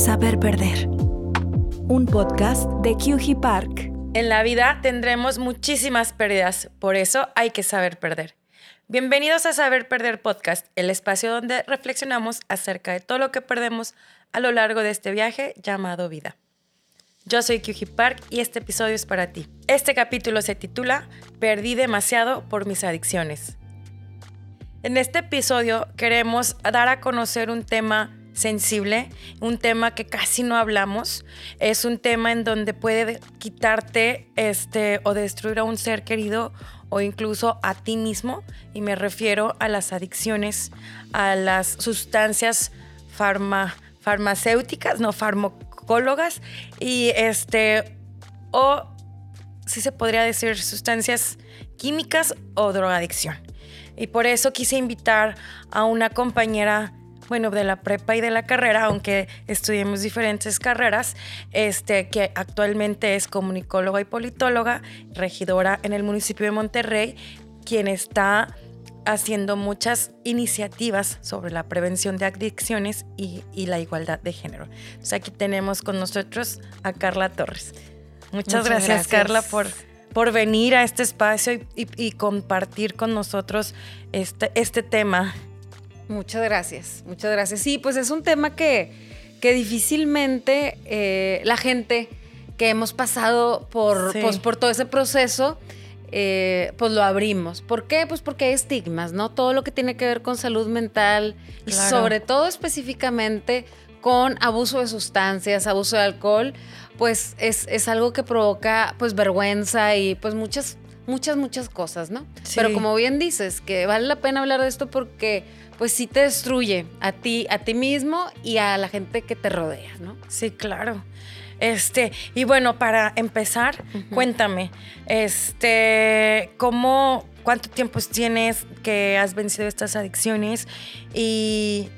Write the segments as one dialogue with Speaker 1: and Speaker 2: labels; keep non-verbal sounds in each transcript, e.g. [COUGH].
Speaker 1: Saber Perder. Un podcast de QG Park.
Speaker 2: En la vida tendremos muchísimas pérdidas, por eso hay que saber perder. Bienvenidos a Saber Perder Podcast, el espacio donde reflexionamos acerca de todo lo que perdemos a lo largo de este viaje llamado vida. Yo soy QG Park y este episodio es para ti. Este capítulo se titula Perdí demasiado por mis adicciones. En este episodio queremos dar a conocer un tema sensible, un tema que casi no hablamos, es un tema en donde puede quitarte este o destruir a un ser querido o incluso a ti mismo. Y me refiero a las adicciones, a las sustancias farmacéuticas, no farmacólogas. Y este o si se podría decir sustancias químicas o drogadicción. Y por eso quise invitar a una compañera bueno, de la prepa y de la carrera, aunque estudiemos diferentes carreras, este, que actualmente es comunicóloga y politóloga, regidora en el municipio de Monterrey, quien está haciendo muchas iniciativas sobre la prevención de adicciones y, la igualdad de género. Entonces aquí tenemos con nosotros a Carla Torres. Muchas, gracias, Carla por, por venir a este espacio y, compartir con nosotros este, este tema
Speaker 3: Muchas gracias, muchas gracias. Sí, pues es un tema que, que difícilmente eh, la gente que hemos pasado por, pues, por todo ese proceso, eh, pues lo abrimos. ¿Por qué? Pues porque hay estigmas, ¿no? Todo lo que tiene que ver con salud mental y sobre todo específicamente con abuso de sustancias, abuso de alcohol, pues es, es, algo que provoca pues vergüenza y pues muchas, muchas, muchas cosas, ¿no? Pero como bien dices, que vale la pena hablar de esto porque pues sí te destruye a ti, a ti mismo y a la gente que te rodea, ¿no?
Speaker 2: Sí, claro. Este, y bueno, para empezar, cuéntame, este, ¿cómo, cuánto tiempo tienes que has vencido estas adicciones y,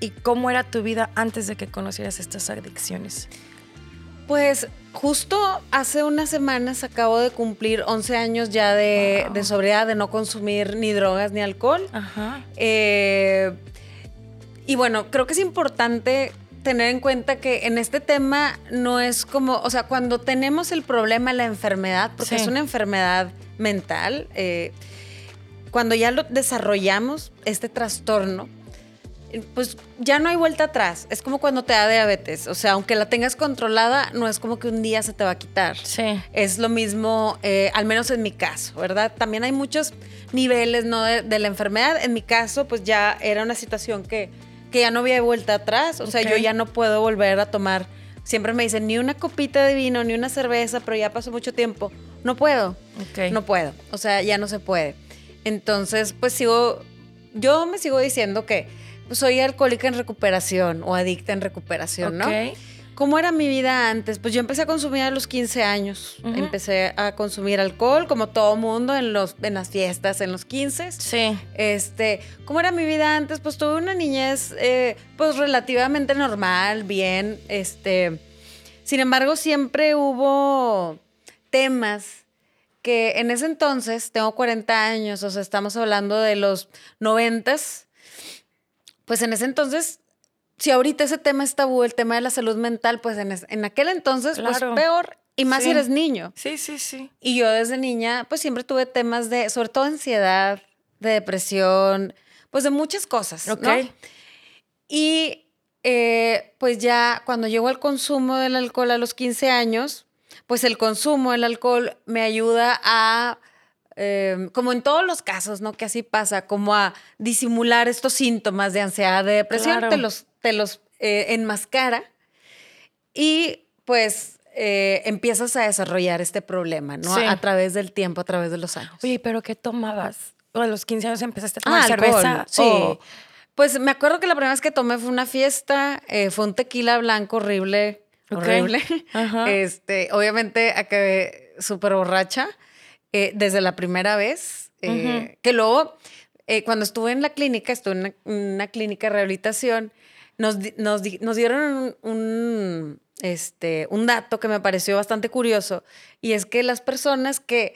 Speaker 2: y cómo era tu vida antes de que conocieras estas adicciones?
Speaker 3: Pues justo hace unas semanas acabo de cumplir 11 años ya de, sobriedad, de no consumir ni drogas ni alcohol. Ajá. Eh, y bueno, creo que es importante tener en cuenta que en este tema no es como, o sea, cuando tenemos el problema, la enfermedad, porque es una enfermedad mental, eh, cuando ya lo desarrollamos, este trastorno, pues ya no hay vuelta atrás. Es como cuando te da diabetes. O sea, aunque la tengas controlada, no es como que un día se te va a quitar.
Speaker 2: Sí.
Speaker 3: Es lo mismo, eh, al menos en mi caso, ¿verdad? También hay muchos niveles, ¿no? De, la enfermedad. En mi caso, pues ya era una situación que, que ya no había vuelta atrás. O sea, yo ya no puedo volver a tomar. Siempre me dicen, ni una copita de vino, ni una cerveza, pero ya pasó mucho tiempo. No puedo. No puedo. O sea, ya no se puede. Entonces, pues sigo, yo me sigo diciendo que soy alcohólica en recuperación o adicta en recuperación, ¿no? ¿Cómo era mi vida antes? Pues yo empecé a consumir a los 15 años. Empecé a consumir alcohol, como todo mundo, en, los, en las fiestas, en los 15.
Speaker 2: Sí.
Speaker 3: Este, ¿Cómo era mi vida antes? Pues tuve una niñez, eh, pues relativamente normal, bien. Este, sin embargo, siempre hubo temas que en ese entonces, tengo 40 años, o sea, estamos hablando de los 90 pues en ese entonces, si ahorita ese tema es tabú, el tema de la salud mental, pues en, aquel entonces, pues peor. Y más si eres niño.
Speaker 2: Sí, sí, sí.
Speaker 3: Y yo desde niña, pues siempre tuve temas de, sobre todo ansiedad, de depresión, pues de muchas cosas. Ok. Y eh, pues ya cuando llego al consumo del alcohol a los 15 años, pues el consumo del alcohol me ayuda a Em, como en todos los casos, ¿no? Que así pasa, como a disimular estos síntomas de ansiedad, de depresión, te los, te los eh, enmascara y pues eh, empiezas a desarrollar este problema, ¿no? A través del tiempo, a través de los años.
Speaker 2: Oye, ¿pero qué tomabas? a los 15 años empezaste a tomar ah, cerveza.
Speaker 3: Sí. Pues me acuerdo que la primera vez que tomé fue una fiesta, eh, fue un tequila blanco horrible, horrible. [LAUGHS] Este, obviamente acabé súper borracha. Eh, desde la primera vez, eh, que luego, eh, cuando estuve en la clínica, estuve en una, clínica de rehabilitación, nos, nos, dieron un, este, un dato que me pareció bastante curioso, y es que las personas que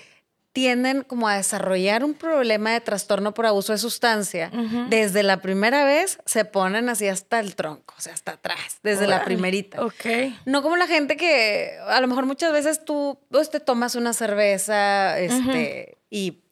Speaker 3: tienden como a desarrollar un problema de trastorno por abuso de sustancia, desde la primera vez se ponen así hasta el tronco, o sea, hasta atrás, desde la primerita.
Speaker 2: Ok.
Speaker 3: No como la gente que a lo mejor muchas veces tú pues, te tomas una cerveza este, y...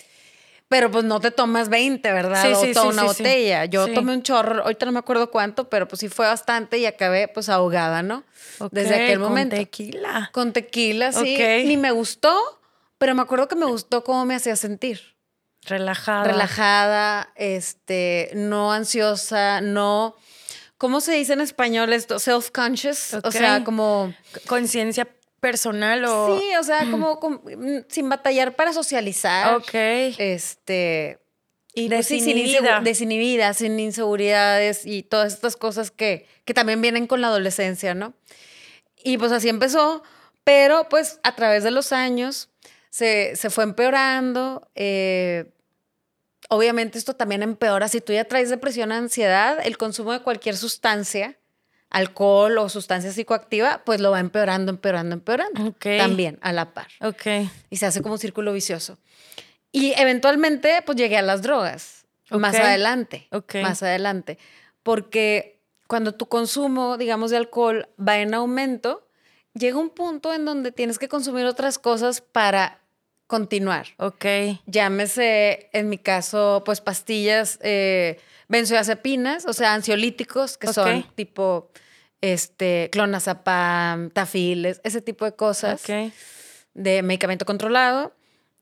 Speaker 3: Pero pues no te tomas 20, ¿verdad?
Speaker 2: Sí,
Speaker 3: o
Speaker 2: sí,
Speaker 3: toda
Speaker 2: sí,
Speaker 3: una botella. Yo tomé un chorro, ahorita no me acuerdo cuánto, pero pues sí fue bastante y acabé pues ahogada, ¿no? Desde aquel
Speaker 2: con
Speaker 3: momento.
Speaker 2: tequila.
Speaker 3: Con tequila, sí.
Speaker 2: Ok.
Speaker 3: Ni me gustó, pero me acuerdo que me gustó cómo me hacía sentir.
Speaker 2: Relajada.
Speaker 3: Relajada, este, no ansiosa, no. ¿Cómo se dice en español esto? Self-conscious. O sea, como.
Speaker 2: Conciencia personal o.
Speaker 3: Sí, o sea, como, como, mm, sin batallar para socializar.
Speaker 2: Ok.
Speaker 3: Este. Y pues sí, sin
Speaker 2: Desinhibida.
Speaker 3: insegu- desinhibida, sin inseguridades y todas estas cosas que, que también vienen con la adolescencia, ¿no? Y pues así empezó, pero pues a través de los años se, se fue empeorando. eh, obviamente esto también empeora. Si tú ya traes depresión o ansiedad, el consumo de cualquier sustancia, alcohol o sustancia psicoactiva, pues lo va empeorando, empeorando, empeorando. También a la par
Speaker 2: Ok.
Speaker 3: y se hace como un círculo vicioso. Y eventualmente, pues llegué a las drogas. Más adelante.
Speaker 2: Ok.
Speaker 3: Más adelante. Porque cuando tu consumo, digamos, de alcohol va en aumento, llega un punto en donde tienes que consumir otras cosas para continuar.
Speaker 2: Ok.
Speaker 3: Llámese, en mi caso, pues pastillas eh, benzodiazepinas, o sea, ansiolíticos, que
Speaker 2: Ok.
Speaker 3: son tipo este, clonazepam, tafiles, ese tipo de cosas
Speaker 2: Ok.
Speaker 3: de medicamento controlado.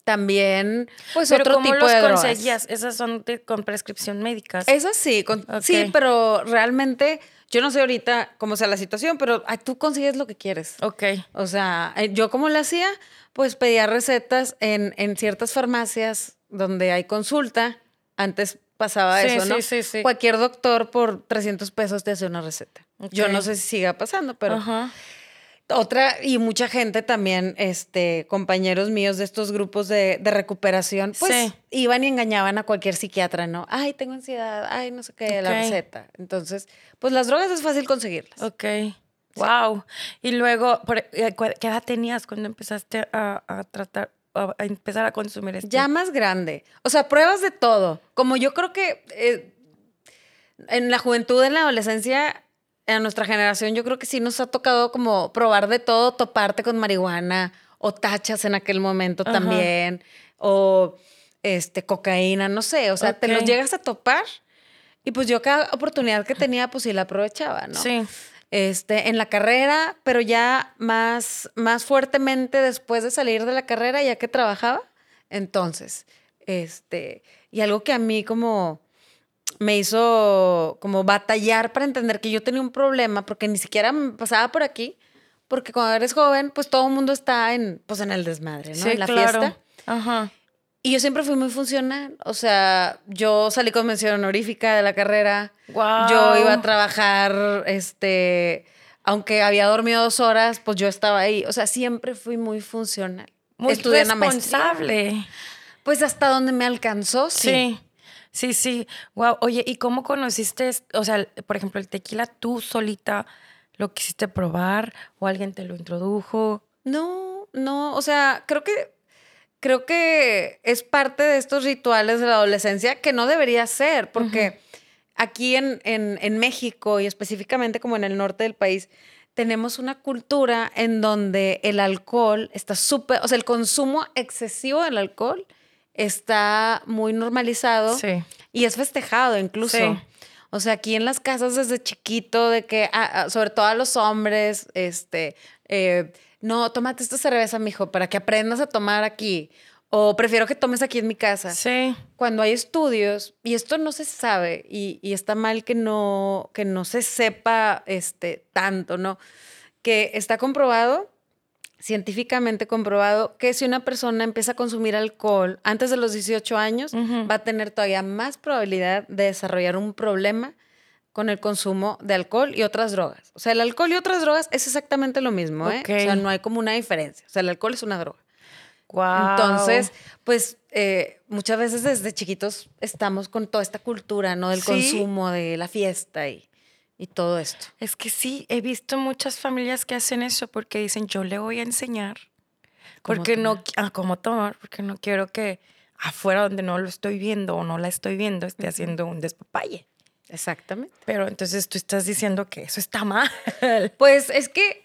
Speaker 3: También, pues
Speaker 2: Pero
Speaker 3: otro
Speaker 2: ¿cómo
Speaker 3: tipo
Speaker 2: los
Speaker 3: de drogas.
Speaker 2: Esas son de- con prescripción médica.
Speaker 3: Esas sí, con-
Speaker 2: Ok.
Speaker 3: sí, pero realmente yo no sé ahorita cómo sea la situación, pero ay, tú consigues lo que quieres.
Speaker 2: Ok.
Speaker 3: O sea, eh, yo como lo hacía, pues pedía recetas en, en ciertas farmacias donde hay consulta. Antes pasaba
Speaker 2: Sí,
Speaker 3: eso, ¿no?
Speaker 2: sí, sí, sí.
Speaker 3: Cualquier doctor por 300 pesos te hace una receta. Yo no sé si siga pasando, pero
Speaker 2: Ajá.
Speaker 3: Otra, y mucha gente también, este, compañeros míos de estos grupos de, de recuperación, pues
Speaker 2: Sí.
Speaker 3: iban y engañaban a cualquier psiquiatra, ¿no? Ay, tengo ansiedad, ay, no sé qué, la receta. Entonces, pues las drogas es fácil conseguirlas.
Speaker 2: Ok. Wow. Y luego, eh, ¿qué edad tenías cuando empezaste a, a tratar, a, a empezar a consumir esto?
Speaker 3: Ya más grande. O sea, pruebas de todo. Como yo creo que eh, en la juventud, en la adolescencia, a nuestra generación, yo creo que sí nos ha tocado como probar de todo, toparte con marihuana o tachas en aquel momento
Speaker 2: Ajá.
Speaker 3: también, o este, cocaína, no sé. O sea, te los llegas a topar y pues yo cada oportunidad que tenía, pues sí la aprovechaba, ¿no?
Speaker 2: Sí.
Speaker 3: este, en la carrera, pero ya más, más fuertemente después de salir de la carrera, ya que trabajaba. Entonces, este, y algo que a mí como me hizo como batallar para entender que yo tenía un problema, porque ni siquiera me pasaba por aquí, porque cuando eres joven, pues todo el mundo está en, pues en el desmadre, ¿no?
Speaker 2: Sí,
Speaker 3: en la
Speaker 2: claro.
Speaker 3: fiesta.
Speaker 2: Ajá.
Speaker 3: Y yo siempre fui muy funcional. O sea, yo salí con mención honorífica de la carrera.
Speaker 2: Guau.
Speaker 3: Yo iba a trabajar, este, aunque había dormido dos horas, pues yo estaba ahí. O sea, siempre fui muy funcional.
Speaker 2: Muy
Speaker 3: Estudié una
Speaker 2: responsable.
Speaker 3: Pues hasta donde me alcanzó, sí.
Speaker 2: Sí. Sí, sí. Wow. Oye, ¿y cómo conociste, o sea, por ejemplo, el tequila tú solita lo quisiste probar o alguien te lo introdujo?
Speaker 3: No, no, o sea, creo que creo que es parte de estos rituales de la adolescencia que no debería ser, porque aquí en, en- en México y específicamente como en el norte del país, tenemos una cultura en donde el alcohol está súper, o sea, el consumo excesivo del alcohol está muy normalizado
Speaker 2: Sí.
Speaker 3: y es festejado incluso.
Speaker 2: Sí.
Speaker 3: O sea, aquí en las casas desde chiquito, de que, ah, ah, sobre todo a los hombres, este, eh, no, tómate esta cerveza, mijo, para que aprendas a tomar aquí. O prefiero que tomes aquí en mi casa.
Speaker 2: Sí.
Speaker 3: Cuando hay estudios, y esto no se sabe, y, y está mal que no, que no se sepa este, tanto, ¿no? Que está comprobado, científicamente comprobado, que si una persona empieza a consumir alcohol antes de los 18 años, va a tener todavía más probabilidad de desarrollar un problema con el consumo de alcohol y otras drogas. O sea, el alcohol y otras drogas es exactamente lo mismo, ¿eh? O sea, no hay como una diferencia. O sea, el alcohol es una droga.
Speaker 2: Wow.
Speaker 3: Entonces, pues eh, muchas veces desde chiquitos estamos con toda esta cultura, ¿no? Del
Speaker 2: Sí.
Speaker 3: consumo, de la fiesta y, y todo esto.
Speaker 2: Es que sí, he visto muchas familias que hacen eso porque dicen, yo le voy a enseñar Porque no, ah, como tomar, porque no quiero que afuera donde no lo estoy viendo o no la estoy viendo esté haciendo un despapalle.
Speaker 3: Exactamente.
Speaker 2: Pero entonces tú estás diciendo que eso está mal. [LAUGHS]
Speaker 3: Pues es que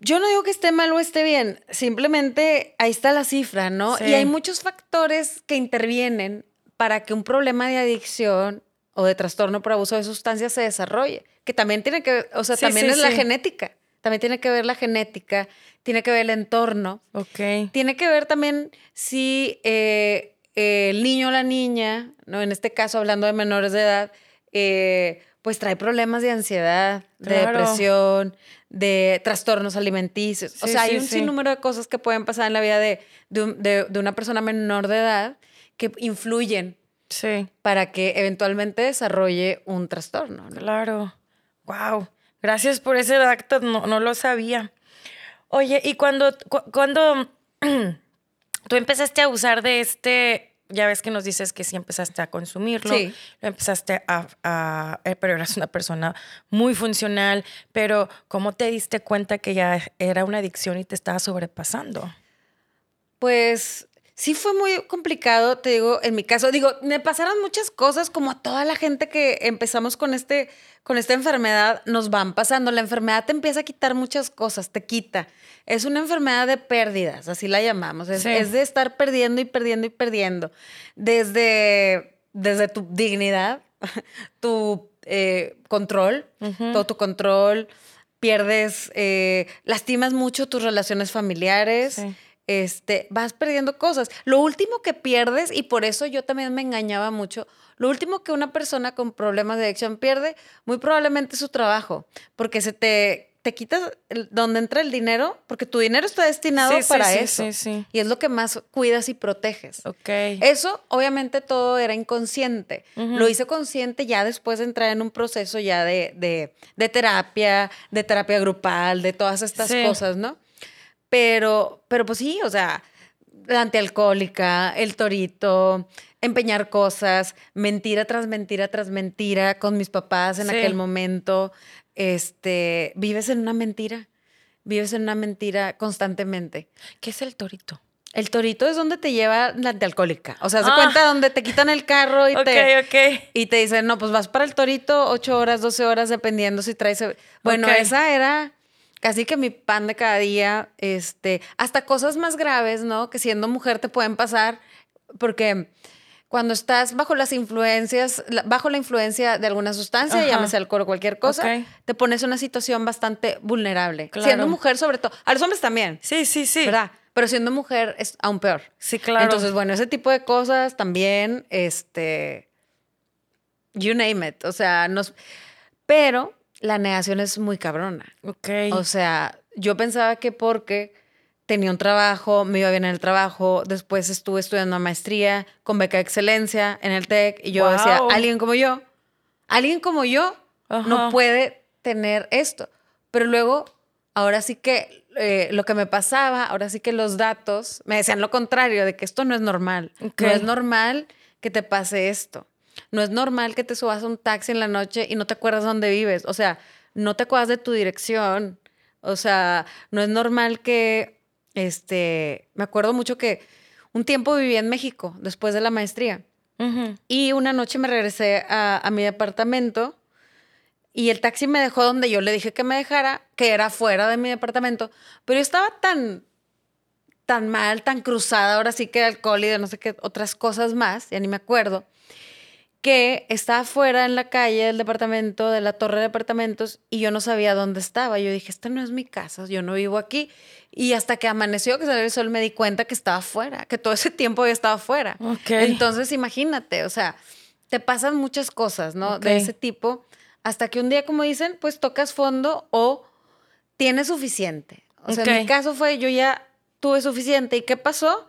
Speaker 3: yo no digo que esté mal o esté bien, simplemente ahí está la cifra, ¿no? Y hay muchos factores que intervienen para que un problema de adicción o de trastorno por abuso de sustancias se desarrolle, que también tiene que, o sea, también es la genética, también tiene que ver la genética, tiene que ver el entorno,
Speaker 2: ok.
Speaker 3: Tiene que ver también si eh, el niño o la niña, ¿no? En este caso hablando de menores de edad, eh, pues trae problemas de ansiedad, de depresión, de trastornos alimenticios. o sea, hay un sinnúmero de cosas que pueden pasar en la vida de, de, una persona menor de edad que influyen para que eventualmente desarrolle un trastorno.
Speaker 2: Claro. Wow. Gracias por ese dato, no, no lo sabía. Oye, y cuando, cuando [CLEARS THROAT] tú empezaste a usar de este ya ves que nos dices que sí empezaste a consumirlo, sí. lo empezaste a, eh, pero eras una persona muy funcional, pero ¿cómo te diste cuenta que ya era una adicción y te estaba sobrepasando?
Speaker 3: Pues sí fue muy complicado, te digo, en mi caso, digo, me pasaron muchas cosas como a toda la gente que empezamos con este con esta enfermedad nos van pasando. La enfermedad te empieza a quitar muchas cosas, te quita. Es una enfermedad de pérdidas, así la llamamos. Es, de estar perdiendo y perdiendo y perdiendo. Desde, desde tu dignidad, [LAUGHS] tu eh, control, todo tu control, pierdes, eh, lastimas mucho tus relaciones familiares. Este, vas perdiendo cosas. Lo último que pierdes, y por eso yo también me engañaba mucho, lo último que una persona con problemas de adicción pierde, muy probablemente es su trabajo, porque se te, te quitas donde entra el dinero, porque tu dinero está destinado para sí, eso. y es lo que más cuidas y proteges.
Speaker 2: Okay.
Speaker 3: Eso, obviamente, todo era inconsciente. Lo hice consciente ya después de entrar en un proceso ya de, de, de terapia, de terapia grupal, de todas estas cosas, ¿no? Pero, pero pues sí, o sea, la antialcohólica, el torito, empeñar cosas, mentira tras mentira tras mentira con mis papás en aquel momento. Este, vives en una mentira, vives en una mentira constantemente.
Speaker 2: ¿Qué es el torito?
Speaker 3: El torito es donde te lleva la antialcohólica. O sea, se ah. cuenta donde te quitan el carro y, te, y te dicen, no, pues vas para el torito ocho horas, 12 horas, dependiendo si traes... Bueno, esa era casi que mi pan de cada día, este, hasta cosas más graves, ¿no? Que siendo mujer te pueden pasar, porque cuando estás bajo las influencias, bajo la influencia de alguna sustancia, llámese alcohol o cualquier cosa, te pones en una situación bastante vulnerable. Siendo mujer, sobre todo. A los hombres también.
Speaker 2: Sí, sí, sí.
Speaker 3: ¿Verdad? Pero siendo mujer es aún peor.
Speaker 2: Sí, claro.
Speaker 3: Entonces, bueno, ese tipo de cosas también, este. You name it. O sea, nos. Pero la negación es muy cabrona.
Speaker 2: Ok.
Speaker 3: O sea, yo pensaba que porque tenía un trabajo, me iba bien en el trabajo, después estuve estudiando maestría con beca de excelencia en el TEC y yo decía, alguien como yo, alguien como yo no puede tener esto. Pero luego, ahora sí que eh, lo que me pasaba, ahora sí que los datos me decían lo contrario, de que esto no es normal. No es normal que te pase esto. No es normal que te subas a un taxi en la noche y no te acuerdas dónde vives. O sea, no te acuerdas de tu dirección. O sea, no es normal que este, me acuerdo mucho que un tiempo viví en México después de la maestría. Y una noche me regresé a, mi departamento y el taxi me dejó donde yo le dije que me dejara, que era fuera de mi departamento. Pero yo estaba tan, tan mal, tan cruzada, ahora sí que de alcohol y de no sé qué otras cosas más, ya ni me acuerdo, que estaba fuera en la calle del departamento, de la torre de departamentos, y yo no sabía dónde estaba. Yo dije, esta no es mi casa, yo no vivo aquí. Y hasta que amaneció, que salió el sol, me di cuenta que estaba fuera, que todo ese [LAUGHS] tiempo había estado fuera. Entonces, imagínate, o sea, te pasan muchas cosas, ¿no? De ese tipo, hasta que un día, como dicen, pues tocas fondo o tienes suficiente. O sea, en mi caso fue, yo ya tuve suficiente. ¿Y qué pasó?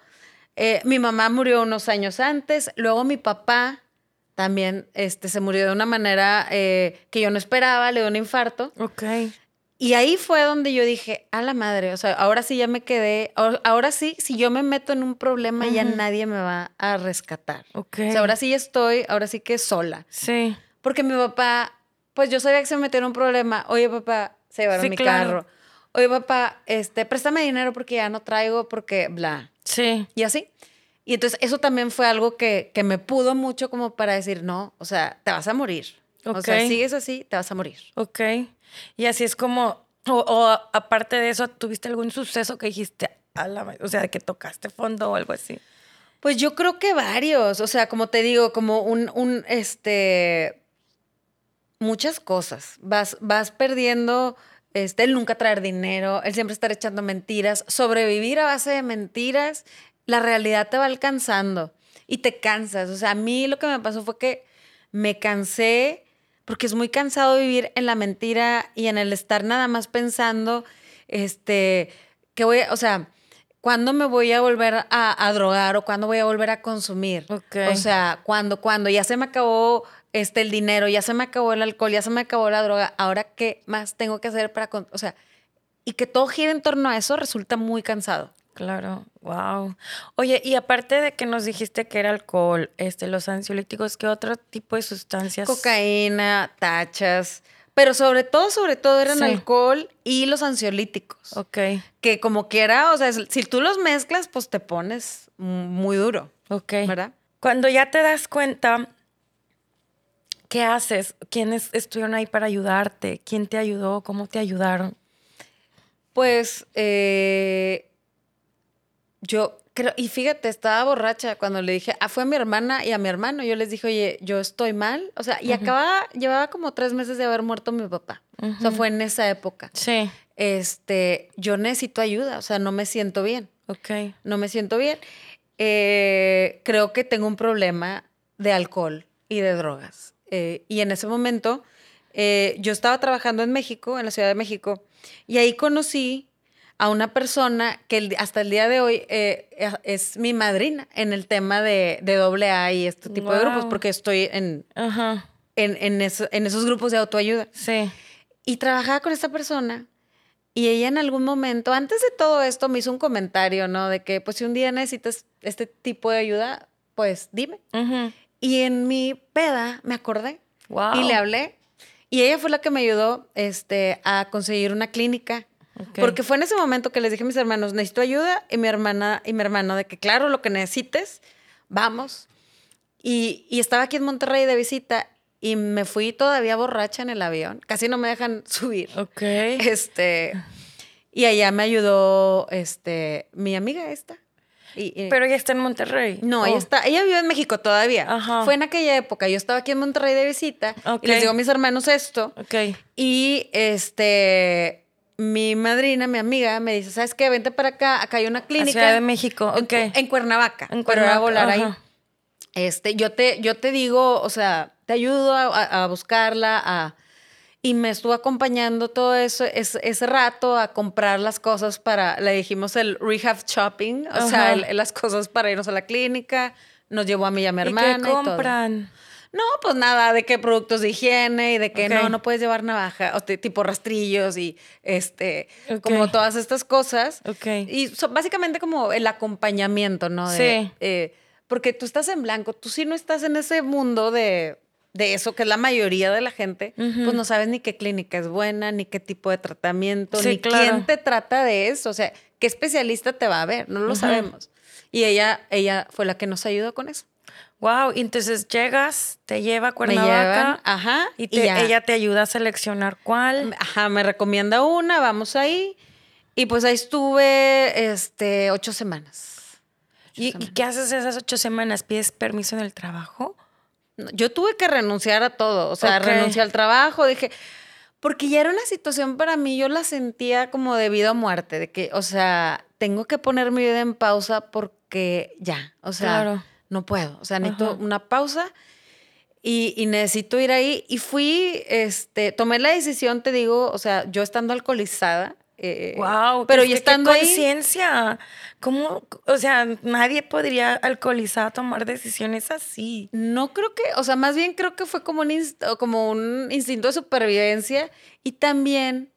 Speaker 3: Eh, mi mamá murió unos años antes, luego mi papá también este, se murió de una manera eh, que yo no esperaba, le dio un infarto.
Speaker 2: Ok.
Speaker 3: Y ahí fue donde yo dije, a la madre, o sea, ahora sí ya me quedé, ahora, sí, si yo me meto en un problema, ya nadie me va a rescatar.
Speaker 2: Ok.
Speaker 3: O sea, ahora sí estoy, ahora sí que sola.
Speaker 2: Sí.
Speaker 3: Porque mi papá, pues yo sabía que se me metía en un problema, oye papá, se llevaron mi carro. oye papá, este, préstame dinero porque ya no traigo, porque bla.
Speaker 2: Sí.
Speaker 3: Y así. Y entonces eso también fue algo que, que me pudo mucho como para decir, no, o sea, te vas a morir. O sea, sigues así, te vas a morir.
Speaker 2: Ok. Y así es como, o, o aparte de eso, ¿tuviste algún suceso que dijiste, a la o sea, que tocaste fondo o algo así?
Speaker 3: Pues yo creo que varios, o sea, como te digo, como un, un este, muchas cosas. Vas, vas perdiendo, este, el nunca traer dinero, el siempre estar echando mentiras, sobrevivir a base de mentiras, la realidad te va alcanzando y te cansas. O sea, a mí lo que me pasó fue que me cansé, porque es muy cansado vivir en la mentira y en el estar nada más pensando, este, que voy, o sea, ¿cuándo me voy a volver a, a drogar o cuándo voy a volver a consumir?
Speaker 2: Ok.
Speaker 3: O sea, cuando, cuando ya se me acabó este, el dinero, ya se me acabó el alcohol, ya se me acabó la droga, ahora qué más tengo que hacer para, con- o sea, y que todo gire en torno a eso resulta muy cansado.
Speaker 2: Claro, wow. Oye, y aparte de que nos dijiste que era alcohol, este, los ansiolíticos, ¿qué otro tipo de sustancias?
Speaker 3: Cocaína, tachas, pero sobre todo, sobre todo eran
Speaker 2: Sí.
Speaker 3: alcohol y los ansiolíticos.
Speaker 2: Ok,
Speaker 3: Que como quiera, o sea, si tú los mezclas, pues te pones muy duro,
Speaker 2: ok.
Speaker 3: ¿verdad?
Speaker 2: Cuando ya te das cuenta, ¿qué haces? ¿Quiénes estuvieron ahí para ayudarte? ¿Quién te ayudó? ¿Cómo te ayudaron?
Speaker 3: Pues eh, yo creo, y fíjate, estaba borracha cuando le dije, ah, fue a mi hermana y a mi hermano. Yo les dije, oye, yo estoy mal. O sea, y acababa, llevaba como tres meses de haber muerto mi papá. O sea, fue en esa época.
Speaker 2: Sí,
Speaker 3: Este, yo necesito ayuda, o sea, no me siento bien.
Speaker 2: ok.
Speaker 3: No me siento bien. Eh, creo que tengo un problema de alcohol y de drogas. Eh, y en ese momento, eh, yo estaba trabajando en México, en la Ciudad de México, y ahí conocí a una persona que hasta el día de hoy eh, es mi madrina en el tema de, de doble A y este tipo de grupos, porque estoy en,
Speaker 2: Ajá,
Speaker 3: en, en eso- en esos grupos de autoayuda.
Speaker 2: sí.
Speaker 3: Y trabajaba con esta persona y ella en algún momento, antes de todo esto, me hizo un comentario, ¿no? De que, pues, si un día necesitas este tipo de ayuda, pues dime. Y en mi peda me acordé
Speaker 2: Wow.
Speaker 3: y le hablé. Y ella fue la que me ayudó este, a conseguir una clínica.
Speaker 2: Ok.
Speaker 3: Porque fue en ese momento que les dije a mis hermanos, necesito ayuda. Y mi hermana y mi hermano, de que claro, lo que necesites, vamos. Y, y estaba aquí en Monterrey de visita y me fui todavía borracha en el avión. Casi no me dejan [LAUGHS] subir.
Speaker 2: Ok.
Speaker 3: Este, y allá me ayudó este, mi amiga esta. Y, y-
Speaker 2: Pero ya está en Monterrey.
Speaker 3: no,
Speaker 2: Oh.
Speaker 3: ella está, ella vive en México todavía.
Speaker 2: Ajá.
Speaker 3: Fue en aquella época. Yo estaba aquí en Monterrey de visita
Speaker 2: Ok.
Speaker 3: y les digo a mis hermanos esto.
Speaker 2: Ok.
Speaker 3: Y este, mi madrina, mi amiga, me dice, ¿sabes qué? Vente para acá, acá hay una clínica.
Speaker 2: Ciudad de México.
Speaker 3: en,
Speaker 2: Ok.
Speaker 3: en Cuernavaca.
Speaker 2: En
Speaker 3: pero
Speaker 2: Cuernavaca,
Speaker 3: volar ahí. Este, yo te, yo te digo, o sea, te ayudo a, buscarla, a, y me estuvo acompañando todo eso, es- ese rato a comprar las cosas para, le dijimos el rehab shopping, o sea, el- las cosas para irnos a la clínica, nos llevó a mí y a mi
Speaker 2: ¿Y
Speaker 3: hermana.
Speaker 2: qué
Speaker 3: y todo. No, pues nada, de que productos de higiene y de que no, no puedes llevar navaja, o tipo rastrillos y este, como todas estas cosas. Y básicamente como el acompañamiento, ¿no? De,
Speaker 2: Sí.
Speaker 3: eh, porque tú estás en blanco, tú sí no estás en ese mundo de, de eso, que es la mayoría de la gente, pues no sabes ni qué clínica es buena, ni qué tipo de tratamiento,
Speaker 2: Sí,
Speaker 3: ni
Speaker 2: claro.
Speaker 3: quién te trata de eso, o sea, qué especialista te va a ver, no lo sabemos. Y ella, ella fue la que nos ayudó con eso.
Speaker 2: Wow. Y entonces llegas, te lleva a
Speaker 3: Me
Speaker 2: Cuernavaca.
Speaker 3: ajá,
Speaker 2: Y te-
Speaker 3: ya.
Speaker 2: ella te ayuda a seleccionar cuál.
Speaker 3: Ajá, me recomienda una, vamos ahí. Y pues ahí estuve este, ocho semanas. Ocho
Speaker 2: ¿Y, y
Speaker 3: semanas.
Speaker 2: qué haces esas ocho semanas? ¿Pides permiso en el trabajo?
Speaker 3: Yo tuve que renunciar a todo. O sea,
Speaker 2: Ok.
Speaker 3: renuncié al trabajo, dije. Porque ya era una situación para mí, yo la sentía como de vida o muerte, de que, o sea, tengo que poner mi vida en pausa porque ya, o sea,
Speaker 2: Claro.
Speaker 3: No puedo. O sea, necesito
Speaker 2: Ajá.
Speaker 3: una pausa y, y necesito ir ahí. Y fui, este, tomé la decisión, te digo, o sea, yo estando alcoholizada. eh,
Speaker 2: Wow.
Speaker 3: Pero ya estando ahí.
Speaker 2: conciencia. ¿Cómo? O sea, nadie podría alcoholizada tomar decisiones así.
Speaker 3: No creo que, o sea, más bien creo que fue como un, como un instinto de supervivencia y también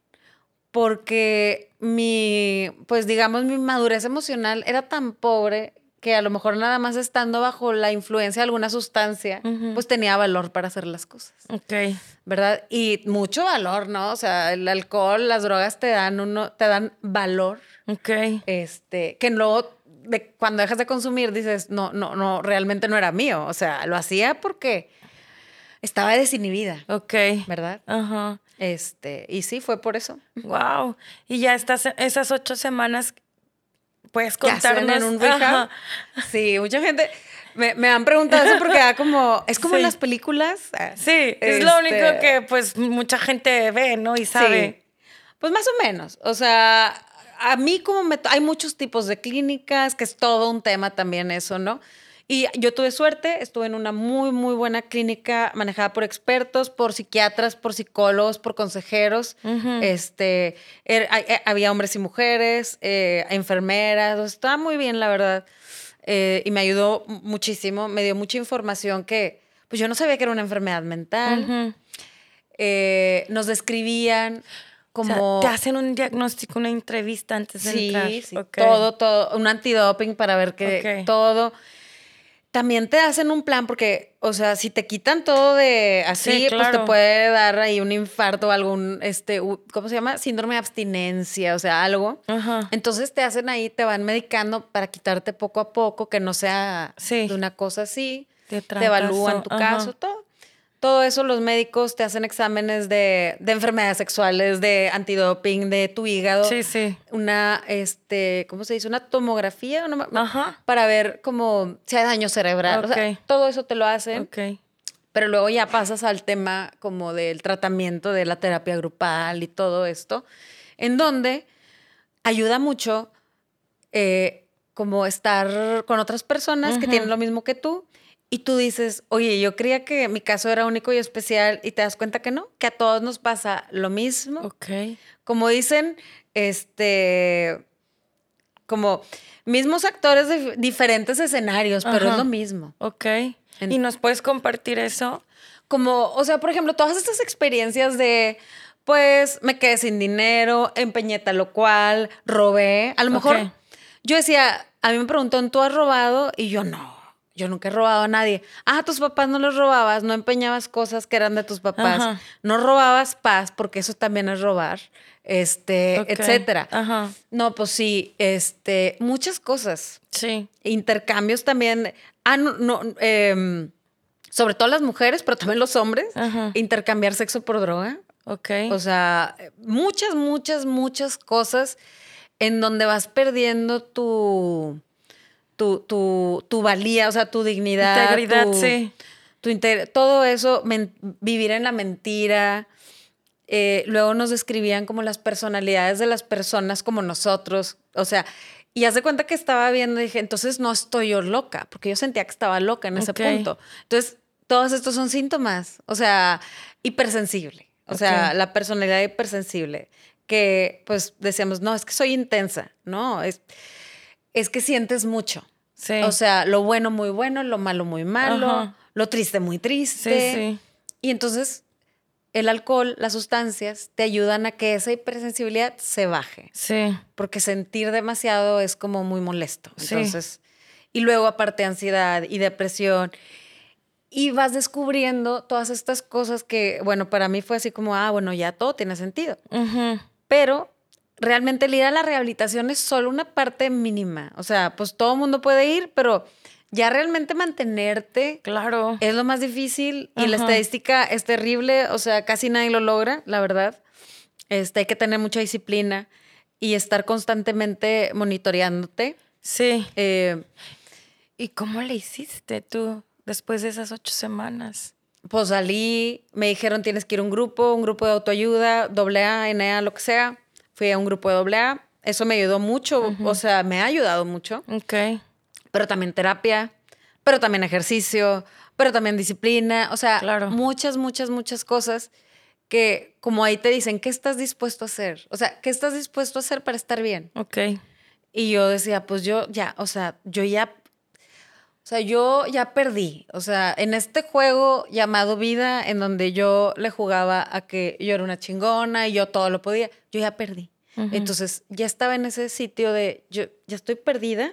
Speaker 3: porque mi, pues digamos, mi madurez emocional era tan pobre que a lo mejor nada más estando bajo la influencia de alguna sustancia, pues tenía valor para hacer las cosas.
Speaker 2: Ok.
Speaker 3: ¿Verdad? Y mucho valor, ¿no? O sea, el alcohol, las drogas te dan uno, te dan valor.
Speaker 2: Ok.
Speaker 3: Este, que luego de, cuando dejas de consumir dices, no, no, no, realmente no era mío. O sea, lo hacía porque estaba desinhibida.
Speaker 2: Ok.
Speaker 3: ¿Verdad?
Speaker 2: Ajá.
Speaker 3: Este, y sí, fue por eso.
Speaker 2: Wow. Y ya estás esas ocho semanas puedes
Speaker 3: ¿Qué hacen
Speaker 2: contarnos
Speaker 3: en un rehab? Sí, mucha gente me, me han preguntado eso porque da como, es como en las películas. Ah,
Speaker 2: Sí, es lo único
Speaker 3: este,
Speaker 2: que pues mucha gente ve, ¿no? Y sabe.
Speaker 3: Sí. Pues más o menos. O sea, a mí como me... Hay muchos tipos de clínicas, que es todo un tema también eso, ¿no? Y yo tuve suerte, estuve en una muy, muy buena clínica manejada por expertos, por psiquiatras, por psicólogos, por consejeros. este, er- eh, había hombres y mujeres, eh, enfermeras, estaba muy bien, la verdad. Eh, y me ayudó mu- muchísimo, me dio mucha información que, pues yo no sabía que era una enfermedad mental. Eh, nos describían
Speaker 2: O sea,
Speaker 3: como...
Speaker 2: te hacen un diagnóstico, una entrevista antes de
Speaker 3: Sí,
Speaker 2: entrar.
Speaker 3: sí, todo, todo, un antidoping para ver que todo. También te hacen un plan porque, o sea, si te quitan todo de así,
Speaker 2: Sí,
Speaker 3: pues te puede dar ahí un infarto o algún, este, ¿cómo se llama? Síndrome de abstinencia, o sea, algo.
Speaker 2: Ajá.
Speaker 3: Entonces te hacen ahí, te van medicando para quitarte poco a poco, que no sea
Speaker 2: Sí.
Speaker 3: de una cosa así.
Speaker 2: De
Speaker 3: te evalúan tu
Speaker 2: ajá.
Speaker 3: caso, todo. Todo eso los médicos te hacen exámenes de, de enfermedades sexuales, de antidoping, de tu hígado.
Speaker 2: Sí, sí.
Speaker 3: Una, este, ¿cómo se dice? Una tomografía,
Speaker 2: Ajá.
Speaker 3: para ver como si hay daño cerebral. O sea,
Speaker 2: Ok.
Speaker 3: todo eso te lo hacen.
Speaker 2: Ok.
Speaker 3: Pero luego ya pasas al tema como del tratamiento de la terapia grupal y todo esto, en donde ayuda mucho eh, como estar con otras personas que tienen lo mismo que tú y tú dices, oye, yo creía que mi caso era único y especial y te das cuenta que no, que a todos nos pasa lo mismo.
Speaker 2: Ok.
Speaker 3: Como dicen, este, como mismos actores de diferentes escenarios, pero
Speaker 2: Ajá.
Speaker 3: es lo mismo.
Speaker 2: Ok.
Speaker 3: En-
Speaker 2: ¿Y nos puedes compartir eso?
Speaker 3: Como, o sea, por ejemplo, todas estas experiencias de, pues, me quedé sin dinero, empeñé tal lo cual, robé. A lo mejor yo decía, a mí me preguntaron, ¿tú has robado? Y yo no. Yo nunca he robado a nadie. Ah, tus papás no los robabas, no empeñabas cosas que eran de tus papás,
Speaker 2: Ajá.
Speaker 3: no robabas paz, porque eso también es robar, este, etcétera.
Speaker 2: Ajá.
Speaker 3: No, pues sí, este, muchas cosas
Speaker 2: Sí.
Speaker 3: intercambios también. Ah, no, no, em, sobre todo las mujeres, pero también los hombres,
Speaker 2: Ajá.
Speaker 3: intercambiar sexo por droga.
Speaker 2: Ok.
Speaker 3: O sea, muchas, muchas, muchas cosas en donde vas perdiendo tu, tu, tu, tu valía, o sea, tu dignidad.
Speaker 2: Integridad,
Speaker 3: tu-
Speaker 2: sí.
Speaker 3: tu inte- todo eso, vivir en la mentira. Eh, luego nos describían como las personalidades de las personas como nosotros. O sea, y haz de cuenta que estaba viendo y dije, entonces no estoy yo loca, porque yo sentía que estaba loca en ese
Speaker 2: Ok.
Speaker 3: punto. Entonces, todos estos son síntomas. O sea, hipersensible. O sea,
Speaker 2: Ok.
Speaker 3: la personalidad hipersensible. Que pues decíamos, no, es que soy intensa. No, es, es que sientes mucho.
Speaker 2: Sí.
Speaker 3: O sea, lo bueno muy bueno, lo malo muy malo,
Speaker 2: Ajá.
Speaker 3: lo triste muy triste.
Speaker 2: sí, sí.
Speaker 3: Y entonces el alcohol, las sustancias, te ayudan a que esa hipersensibilidad se baje.
Speaker 2: Sí.
Speaker 3: Porque sentir demasiado es como muy molesto.
Speaker 2: Sí.
Speaker 3: Entonces, y luego aparte ansiedad y depresión. Y vas descubriendo todas estas cosas que, bueno, para mí fue así como, ah, bueno, ya todo tiene sentido.
Speaker 2: Ujú.
Speaker 3: Pero realmente el ir a la rehabilitación es solo una parte mínima. O sea, pues todo el mundo puede ir, pero ya realmente mantenerte
Speaker 2: Claro.
Speaker 3: es lo más difícil y la estadística es terrible. O sea, casi nadie lo logra, la verdad. Este, hay que tener mucha disciplina y estar constantemente monitoreándote.
Speaker 2: Sí.
Speaker 3: Eh,
Speaker 2: ¿Y cómo le hiciste tú después de esas ocho semanas?
Speaker 3: pues salí, me dijeron tienes que ir a un grupo, un grupo de autoayuda, doble A, NA, lo que sea. Fui a un grupo de doble A. Eso me ayudó mucho, o sea, me ha ayudado mucho.
Speaker 2: Ok.
Speaker 3: pero también terapia, pero también ejercicio, pero también disciplina, o sea,
Speaker 2: Claro.
Speaker 3: muchas, muchas, muchas cosas que como ahí te dicen, ¿qué estás dispuesto a hacer? O sea, ¿qué estás dispuesto a hacer para estar bien?
Speaker 2: Ok.
Speaker 3: Y yo decía, pues yo ya, o sea, yo ya, o sea, yo ya perdí, o sea, en este juego llamado vida, en donde yo le jugaba a que yo era una chingona y yo todo lo podía, yo ya perdí.
Speaker 2: Ujú.
Speaker 3: Entonces, ya estaba en ese sitio de, yo ya estoy perdida,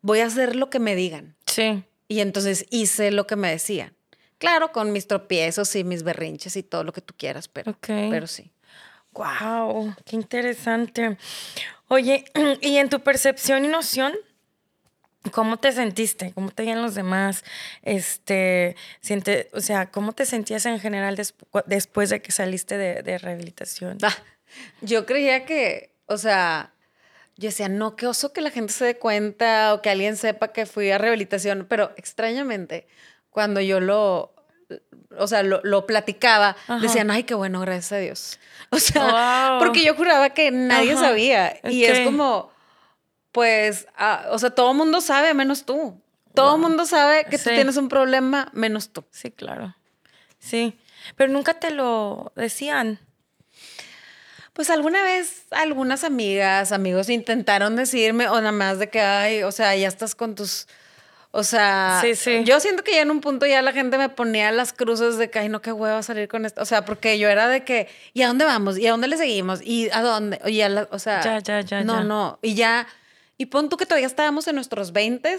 Speaker 3: voy a hacer lo que me digan.
Speaker 2: Sí.
Speaker 3: Y entonces hice lo que me decían. Claro, con mis tropiezos y mis berrinches y todo lo que tú quieras, pero, pero sí.
Speaker 2: Wow, qué interesante. Oye, [CLEARS THROAT] y en tu percepción y noción, ¿cómo te sentiste? ¿Cómo te veían los demás? Este, siente, o sea, ¿cómo te sentías en general después de que saliste de, rehabilitación?
Speaker 3: Ah, yo creía que, o sea, yo decía, no, qué oso que la gente se dé cuenta o que alguien sepa que fui a rehabilitación, pero extrañamente, cuando yo lo, o sea, lo, platicaba, decían, ay, qué bueno, gracias a Dios. [LAUGHS] O sea, porque yo juraba que nadie sabía. Y es como, pues, ah, o sea, todo el mundo sabe menos tú. Todo el mundo sabe que tú tienes un problema menos tú.
Speaker 2: Sí, claro. Sí, pero nunca te lo decían.
Speaker 3: Pues alguna vez algunas amigas, amigos intentaron decirme, o nada más de que, ay, o sea, ya estás con tus o sea, yo siento que ya en un punto ya la gente me ponía las cruces de que, ay, no, qué hueva salir con esto. O sea, porque yo era de que, ¿y a dónde vamos? ¿Y a dónde le seguimos? ¿Y a dónde? Y a o sea,
Speaker 2: ya, ya, ya.
Speaker 3: No, no. Y ya, y pon tú que todavía estábamos en nuestros 20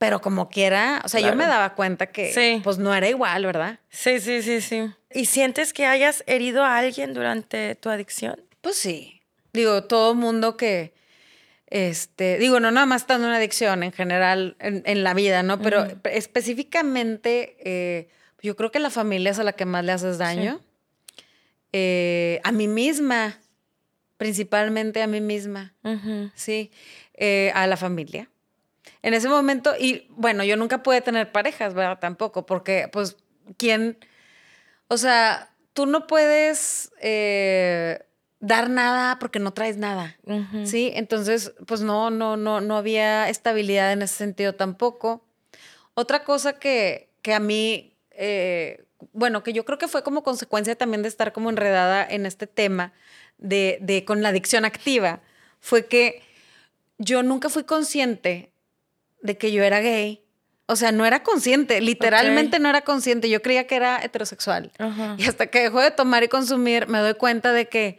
Speaker 3: pero como quiera, o sea, yo me daba cuenta que pues no era igual, ¿verdad?
Speaker 2: Sí, sí, sí, sí. ¿Y sientes que hayas herido a alguien durante tu adicción?
Speaker 3: Pues sí. Digo, todo mundo que, este, digo, no nada más estando en una adicción en general en, la vida, ¿no? Pero específicamente, eh, yo creo que la familia es a la que más le haces daño. Eh, a mí misma, principalmente a mí misma, sí, eh, a la familia. En ese momento, y bueno, yo nunca pude tener parejas, ¿verdad? Tampoco, porque pues, ¿quién? O sea, tú no puedes dar nada porque no traes nada, ¿sí? Entonces, pues no, no, no, no había estabilidad en ese sentido tampoco. Otra cosa que, que a mí, eh, bueno, que yo creo que fue como consecuencia también de estar como enredada en este tema de, de con la adicción activa, fue que yo nunca fui consciente de que yo era gay. O sea, no era consciente, literalmente no era consciente. Yo creía que era heterosexual. Y hasta que dejó de tomar y consumir, me doy cuenta de que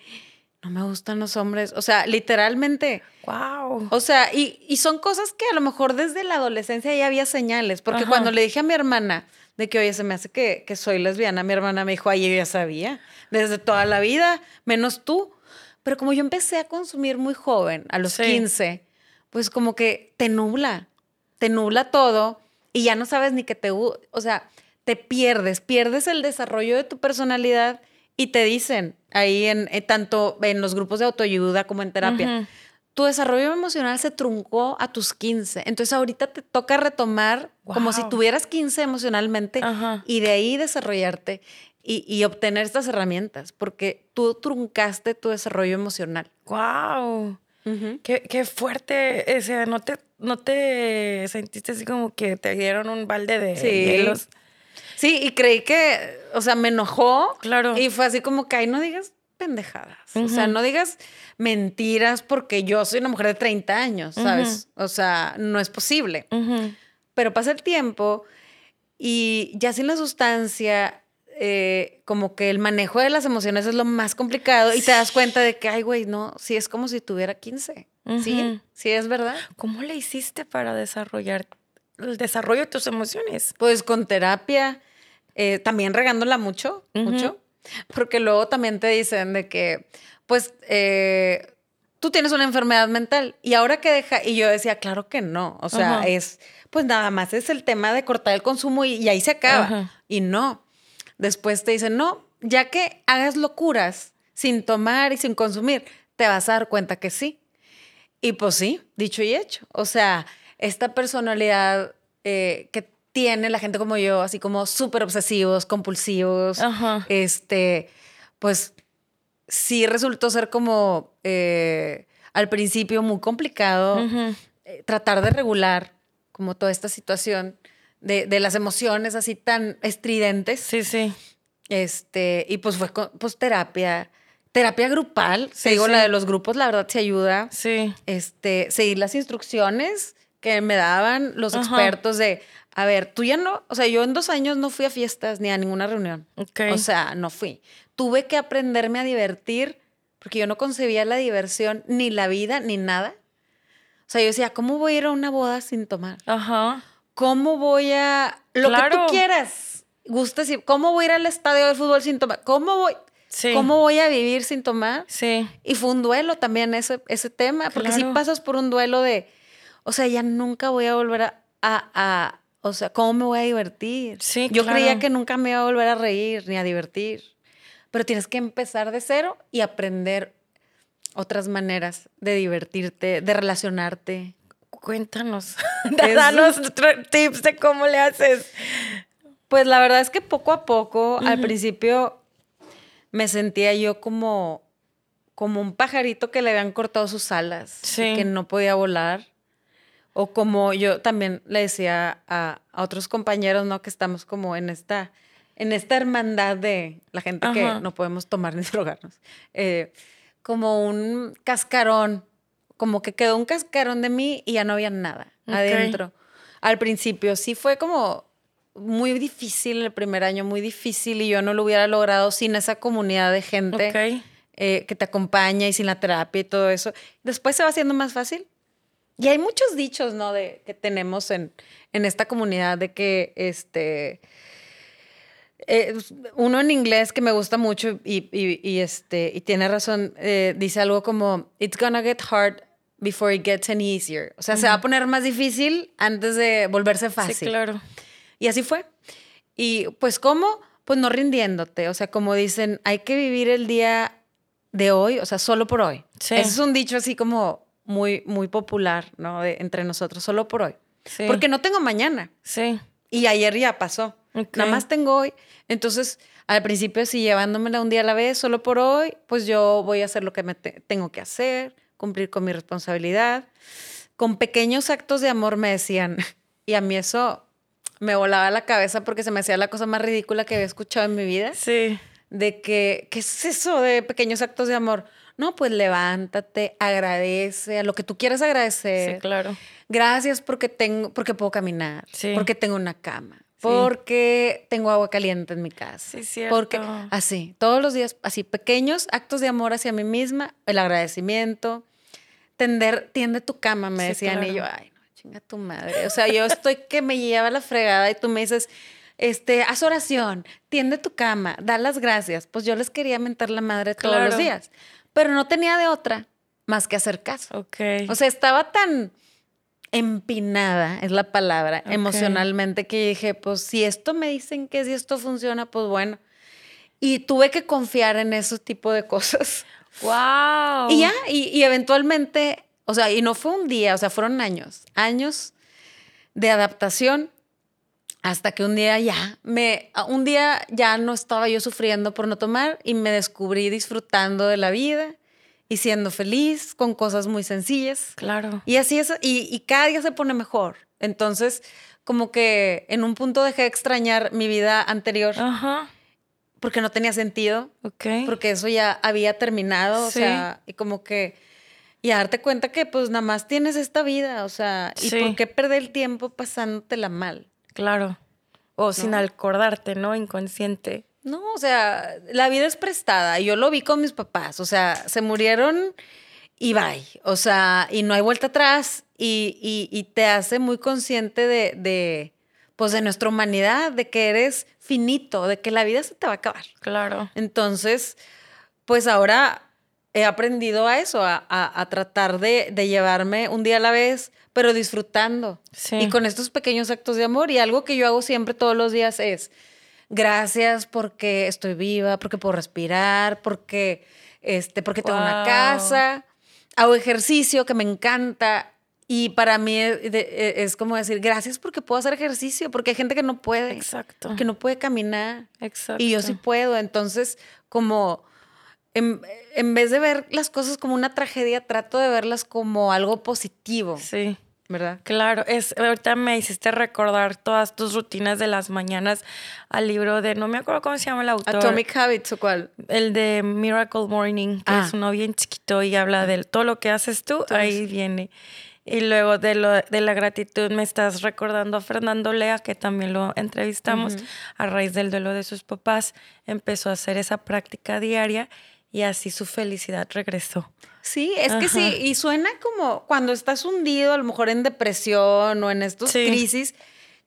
Speaker 3: no me gustan los hombres. O sea, literalmente.
Speaker 2: Wow.
Speaker 3: O sea, y, son cosas que a lo mejor desde la adolescencia ya había señales. Porque cuando le dije a mi hermana de que, oye, se me hace que, soy lesbiana, mi hermana me dijo, ay, yo ya sabía. Desde toda la vida, menos tú. Pero como yo empecé a consumir muy joven, a los 15, pues como que te nubla. Te nubla todo y ya no sabes ni que te. O sea, te pierdes, pierdes el desarrollo de tu personalidad y te dicen ahí en eh, tanto en los grupos de autoayuda como en terapia, tu desarrollo emocional se truncó a tus 15. Entonces ahorita te toca retomar como si tuvieras 15 emocionalmente y de ahí desarrollarte y, obtener estas herramientas, porque tú truncaste tu desarrollo emocional.
Speaker 2: ¡Wow! Qué, fuerte. O sea, no te, no te sentiste así como que te dieron un balde de hielos.
Speaker 3: Sí, y creí que, o sea, me enojó.
Speaker 2: Claro.
Speaker 3: Y fue así como que, ay, no digas pendejadas. O sea, no digas mentiras porque yo soy una mujer de 30 años, ¿sabes? O sea, no es posible. Pero pasa el tiempo y ya sin la sustancia, eh, como que el manejo de las emociones es lo más complicado y te das cuenta de que, ay, güey, no, sí es como si tuviera 15. Sí, sí es verdad.
Speaker 2: ¿Cómo le hiciste para desarrollar el desarrollo de tus emociones?
Speaker 3: Pues con terapia eh, también regándola mucho, mucho, porque luego también te dicen de que, pues, eh, tú tienes una enfermedad mental y ahora que deja, y yo decía, claro que no, o sea, es, pues nada más es el tema de cortar el consumo y, ahí se acaba. Y no, después te dicen, no, ya que hagas locuras sin tomar y sin consumir, te vas a dar cuenta que sí. Y pues sí, dicho y hecho. O sea, esta personalidad eh, que tiene la gente como yo, así como súper obsesivos, compulsivos, este, pues sí resultó ser como eh, al principio muy complicado eh, tratar de regular como toda esta situación de, las emociones así tan estridentes.
Speaker 2: Sí, sí.
Speaker 3: Este, y pues fue pues terapia, terapia grupal, sí, digo, la de los grupos, la verdad se ayuda.
Speaker 2: Sí.
Speaker 3: Este, seguir las instrucciones que me daban los expertos de, a ver, tú ya no, o sea, yo en dos años no fui a fiestas ni a ninguna reunión. O sea, no fui. Tuve que aprenderme a divertir porque yo no concebía la diversión, ni la vida, ni nada. O sea, yo decía, ¿cómo voy a ir a una boda sin tomar?
Speaker 2: Ajá.
Speaker 3: ¿Cómo voy a... Lo que tú quieras, gustes y... ¿Cómo voy a ir al estadio de fútbol sin tomar? ¿Cómo voy... Sí. ¿Cómo voy a vivir sin tomar?
Speaker 2: Sí.
Speaker 3: Y fue un duelo también ese, ese tema, porque si pasas por un duelo de, o sea, ya nunca voy a volver a, a, o sea, ¿cómo me voy a divertir?
Speaker 2: Sí,
Speaker 3: Yo creía que nunca me iba a volver a reír ni a divertir, pero tienes que empezar de cero y aprender otras maneras de divertirte, de relacionarte.
Speaker 2: Cuéntanos, [LAUGHS] danos tips de cómo le haces.
Speaker 3: Pues la verdad es que poco a poco, al principio me sentía yo como, como un pajarito que le habían cortado sus alas y que no podía volar. O como yo también le decía a, otros compañeros, ¿no? Que estamos como en esta, en esta hermandad de la gente que no podemos tomar ni [LAUGHS] drogarnos. Eh, como un cascarón, como que quedó un cascarón de mí y ya no había nada adentro. Al principio sí fue como muy difícil el primer año, muy difícil y yo no lo hubiera logrado sin esa comunidad de gente eh, que te acompaña y sin la terapia y todo eso. Después se va haciendo más fácil. Y hay muchos dichos, ¿no? De, que tenemos en, en esta comunidad de que, este, eh, uno en inglés que me gusta mucho y, y, este, y tiene razón, eh, dice algo como, it's gonna get hard before it gets any easier. O sea, se va a poner más difícil antes de volverse fácil.
Speaker 2: Sí, claro.
Speaker 3: Y así fue. Y pues cómo, pues no rindiéndote, o sea, como dicen, hay que vivir el día de hoy, o sea, solo por hoy. Sí. Ese es un dicho así como muy, muy popular, ¿no? De, entre nosotros, solo por hoy. Sí. Porque no tengo mañana.
Speaker 2: Sí.
Speaker 3: Y ayer ya pasó. Nada más tengo hoy. Entonces, al principio, si llevándomela un día a la vez, solo por hoy, pues yo voy a hacer lo que me tengo que hacer, cumplir con mi responsabilidad. Con pequeños actos de amor me decían, [LAUGHS] y a mí eso me volaba la cabeza porque se me hacía la cosa más ridícula que había escuchado en mi vida.
Speaker 2: Sí.
Speaker 3: De que, ¿qué es eso de pequeños actos de amor? No, pues levántate, agradece a lo que tú quieras agradecer.
Speaker 2: Sí, claro.
Speaker 3: Gracias porque tengo, porque puedo caminar, sí. porque tengo una cama, porque tengo agua caliente en mi casa.
Speaker 2: Sí, cierto.
Speaker 3: Porque así, todos los días, así pequeños actos de amor hacia mí misma, el agradecimiento, tender, tiende tu cama, me decían y yo, ay, chinga tu madre. O sea, yo estoy que me lleva la fregada y tú me dices, este, haz oración, tiende tu cama, da las gracias. Pues yo les quería mentar la madre todos los días, pero no tenía de otra más que hacer caso.
Speaker 2: Ok.
Speaker 3: O sea, estaba tan empinada, es la palabra, emocionalmente, que dije, pues si esto me dicen que si esto funciona, pues bueno. Y tuve que confiar en ese tipo de cosas.
Speaker 2: ¡Wow!
Speaker 3: Y ya, y, y eventualmente o sea, y no fue un día, o sea, fueron años, años de adaptación hasta que un día ya me un día ya no estaba yo sufriendo por no tomar y me descubrí disfrutando de la vida y siendo feliz con cosas muy sencillas.
Speaker 2: Claro.
Speaker 3: Y así es y, y cada día se pone mejor. Entonces, como que en un punto dejé de extrañar mi vida anterior.
Speaker 2: Ajá.
Speaker 3: Porque no tenía sentido.
Speaker 2: Ok.
Speaker 3: Porque eso ya había terminado. O sea, y como que y darte cuenta que pues nada más tienes esta vida, o sea, ¿y por qué perder el tiempo pasándotela mal?
Speaker 2: Claro. O sin acordarte, ¿no? Inconsciente.
Speaker 3: No, o sea, la vida es prestada. Yo lo vi con mis papás, o sea, se murieron y bye. O sea, y no hay vuelta atrás y, y, te hace muy consciente de, de, pues, de nuestra humanidad, de que eres finito, de que la vida se te va a acabar.
Speaker 2: Claro.
Speaker 3: Entonces, pues ahora he aprendido a eso, a, tratar de, llevarme un día a la vez, pero disfrutando. Y con estos pequeños actos de amor. Y algo que yo hago siempre todos los días es, gracias porque estoy viva, porque puedo respirar, porque, este, porque tengo una casa, hago ejercicio que me encanta. Y para mí e, es, como decir, gracias porque puedo hacer ejercicio, porque hay gente que no puede.
Speaker 2: Exacto.
Speaker 3: Que no puede caminar.
Speaker 2: Exacto.
Speaker 3: Y yo sí puedo. Entonces, como en, vez de ver las cosas como una tragedia, trato de verlas como algo positivo.
Speaker 2: Sí.
Speaker 3: ¿Verdad?
Speaker 2: Claro, es, ahorita me hiciste recordar todas tus rutinas de las mañanas al libro de, no me acuerdo cómo se llama el autor.
Speaker 3: Atomic Habits o cuál?
Speaker 2: El de Miracle Morning, que ah. es uno bien chiquito y habla de todo lo que haces tú, ahí viene. Y luego de, lo, de la gratitud me estás recordando a Fernando Lea, que también lo entrevistamos a raíz del duelo de sus papás. Empezó a hacer esa práctica diaria y así su felicidad regresó.
Speaker 3: Sí, es que sí, y suena como cuando estás hundido, a lo mejor en depresión o en estos crisis,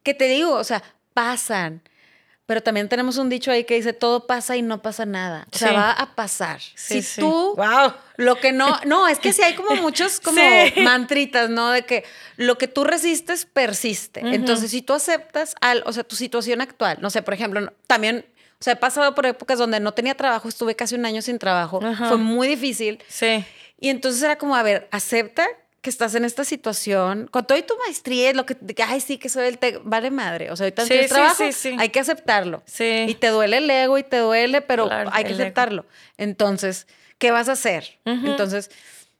Speaker 3: que te digo, o sea, pasan. Pero también tenemos un dicho ahí que dice, todo pasa y no pasa nada. O sea, va a pasar. si tú,
Speaker 2: wow.
Speaker 3: lo que no, no, es que sí hay como [LAUGHS] muchos como mantritas, ¿no? De que lo que tú resistes persiste. Entonces, si tú aceptas, al, o sea, tu situación actual, no sé, por ejemplo, también o sea, he pasado por épocas donde no tenía trabajo, estuve casi un año sin trabajo, fue muy difícil.
Speaker 2: Sí.
Speaker 3: Y entonces era como, a ver, acepta que estás en esta situación, con todo y tu maestría, lo que, ay, sí, que soy el te vale madre. O sea, ahorita sí, trabajo, hay que aceptarlo.
Speaker 2: Sí.
Speaker 3: Y te duele el ego y te duele, pero hay que aceptarlo. Entonces, ¿qué vas a hacer? Entonces,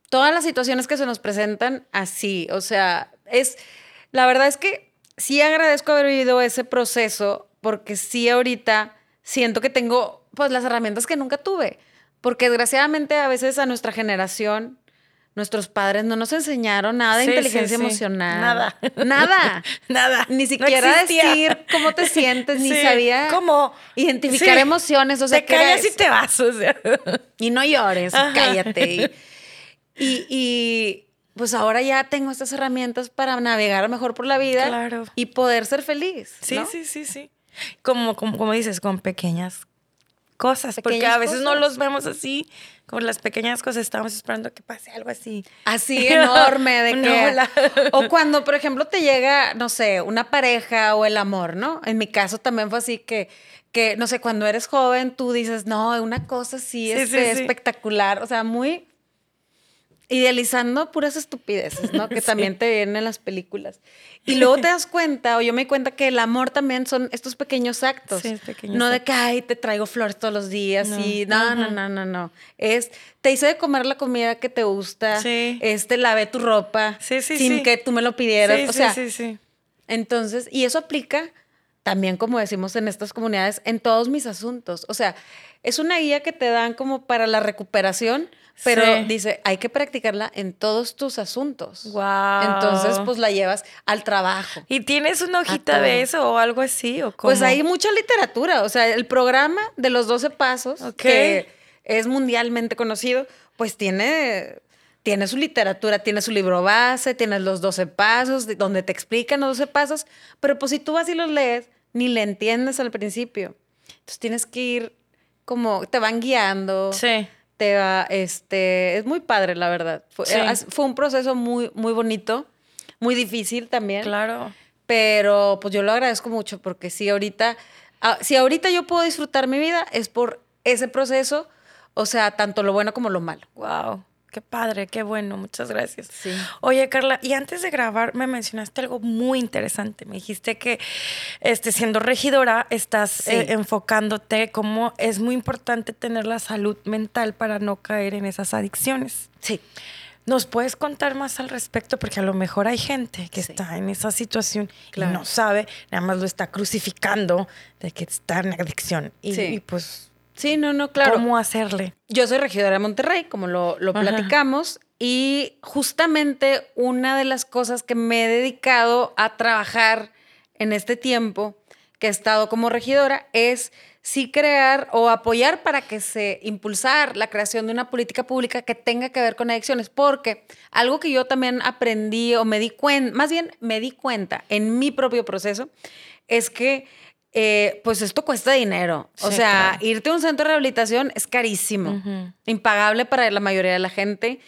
Speaker 3: todas las situaciones que se nos presentan así, o sea, es, la verdad es que sí agradezco haber vivido ese proceso, porque sí ahorita siento que tengo pues las herramientas que nunca tuve, porque desgraciadamente a veces a nuestra generación nuestros padres no nos enseñaron nada de inteligencia emocional.
Speaker 2: Nada. [LAUGHS]
Speaker 3: Nada. [LAUGHS]
Speaker 2: nada.
Speaker 3: Ni siquiera decir cómo te sientes, ni sabía
Speaker 2: cómo
Speaker 3: identificar emociones. O sea,
Speaker 2: te callas y te vas. O sea.
Speaker 3: Y no llores, cállate. [LAUGHS] Y, y, pues ahora ya tengo estas herramientas para navegar mejor por la vida
Speaker 2: claro.
Speaker 3: y poder ser feliz.
Speaker 2: Sí, sí, sí, sí. Como, como, como dices, con pequeñas cosas, porque a veces no los vemos así, como las pequeñas cosas, estamos esperando que pase algo así.
Speaker 3: Así [LAUGHS] enorme, de que... O cuando, por ejemplo, te llega, no sé, una pareja o el amor, ¿no? En mi caso también fue así que, que no sé, cuando eres joven tú dices, no, una cosa así es este, espectacular, o sea, muy idealizando puras estupideces, ¿no? Que [LAUGHS] también te vienen en las películas. Y luego te das cuenta, o yo me di cuenta que el amor también son estos pequeños actos.
Speaker 2: Sí, pequeños
Speaker 3: no de que, ay, te traigo flores todos los días no. y no, no, no, no, no. Es, te hice de comer la comida que te gusta.
Speaker 2: Sí.
Speaker 3: Este, lavé tu ropa.
Speaker 2: Sí, sí,
Speaker 3: sin que tú me lo pidieras. o sea,
Speaker 2: sí, sí,
Speaker 3: Entonces, y eso aplica también, como decimos en estas comunidades, en todos mis asuntos. O sea, es una guía que te dan como para la recuperación, pero dice, hay que practicarla en todos tus asuntos.
Speaker 2: Wow.
Speaker 3: Entonces, pues la llevas al trabajo.
Speaker 2: ¿Y tienes una hojita de eso o algo así? ¿o
Speaker 3: Pues hay mucha literatura. O sea, el programa de los 12 pasos, que es mundialmente conocido, pues tiene tiene su literatura, tiene su libro base, tienes los 12 pasos, donde te explican los 12 pasos, pero pues si tú vas y los lees, ni le entiendes al principio. Entonces tienes que ir como, te van guiando.
Speaker 2: Sí
Speaker 3: te va, este, es muy padre, la verdad. Fue, fue, un proceso muy, muy bonito, muy difícil también.
Speaker 2: Claro.
Speaker 3: Pero pues yo lo agradezco mucho porque si ahorita, ah, si ahorita yo puedo disfrutar mi vida es por ese proceso, o sea, tanto lo bueno como lo malo.
Speaker 2: Wow. Qué padre, qué bueno, muchas gracias.
Speaker 3: Sí.
Speaker 2: Oye, Carla, y antes de grabar me mencionaste algo muy interesante. Me dijiste que este, siendo regidora estás eh, enfocándote como es muy importante tener la salud mental para no caer en esas adicciones.
Speaker 3: Sí.
Speaker 2: ¿Nos puedes contar más al respecto? Porque a lo mejor hay gente que está en esa situación y no sabe, nada más lo está crucificando de que está en adicción. Y, y pues
Speaker 3: Sí, no, no, claro.
Speaker 2: ¿Cómo hacerle?
Speaker 3: Yo soy regidora de Monterrey, como lo, lo platicamos, y justamente una de las cosas que me he dedicado a trabajar en este tiempo que he estado como regidora es sí crear o apoyar para que se impulsar la creación de una política pública que tenga que ver con adicciones, porque algo que yo también aprendí o me di cuenta, más bien me di cuenta en mi propio proceso, es que eh, pues esto cuesta dinero. o sea, irte a un centro de rehabilitación es carísimo, impagable para la mayoría de la gente.